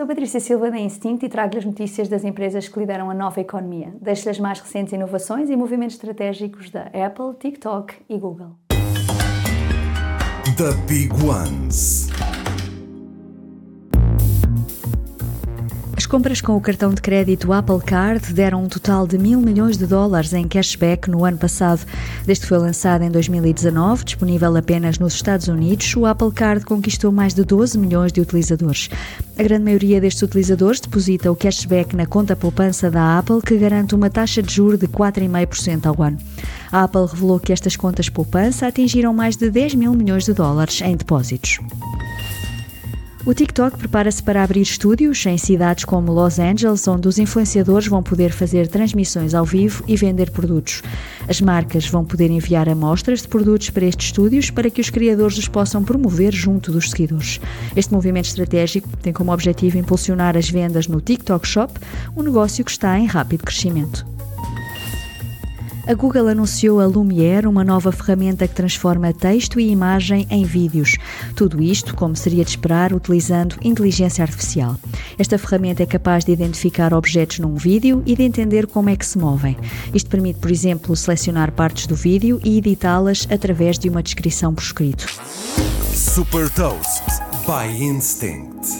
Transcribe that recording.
Sou Patrícia Silva da Instinct e trago-lhe as notícias das empresas que lideram a nova economia. Deixo-lhe as mais recentes inovações e movimentos estratégicos da Apple, TikTok e Google. The Big Ones. Compras com o cartão de crédito Apple Card deram um total de mil milhões de dólares em cashback no ano passado. Desde que foi lançado em 2019, disponível apenas nos Estados Unidos, o Apple Card conquistou mais de 12 milhões de utilizadores. A grande maioria destes utilizadores deposita o cashback na conta poupança da Apple, que garante uma taxa de juros de 4,5% ao ano. A Apple revelou que estas contas poupança atingiram mais de 10 mil milhões de dólares em depósitos. O TikTok prepara-se para abrir estúdios em cidades como Los Angeles, onde os influenciadores vão poder fazer transmissões ao vivo e vender produtos. As marcas vão poder enviar amostras de produtos para estes estúdios para que os criadores os possam promover junto dos seguidores. Este movimento estratégico tem como objetivo impulsionar as vendas no TikTok Shop, um negócio que está em rápido crescimento. A Google anunciou a Lumiere, uma nova ferramenta que transforma texto e imagem em vídeos. Tudo isto, como seria de esperar, utilizando inteligência artificial. Esta ferramenta é capaz de identificar objetos num vídeo e de entender como é que se movem. Isto permite, por exemplo, selecionar partes do vídeo e editá-las através de uma descrição por escrito. Super Toast by Instinct.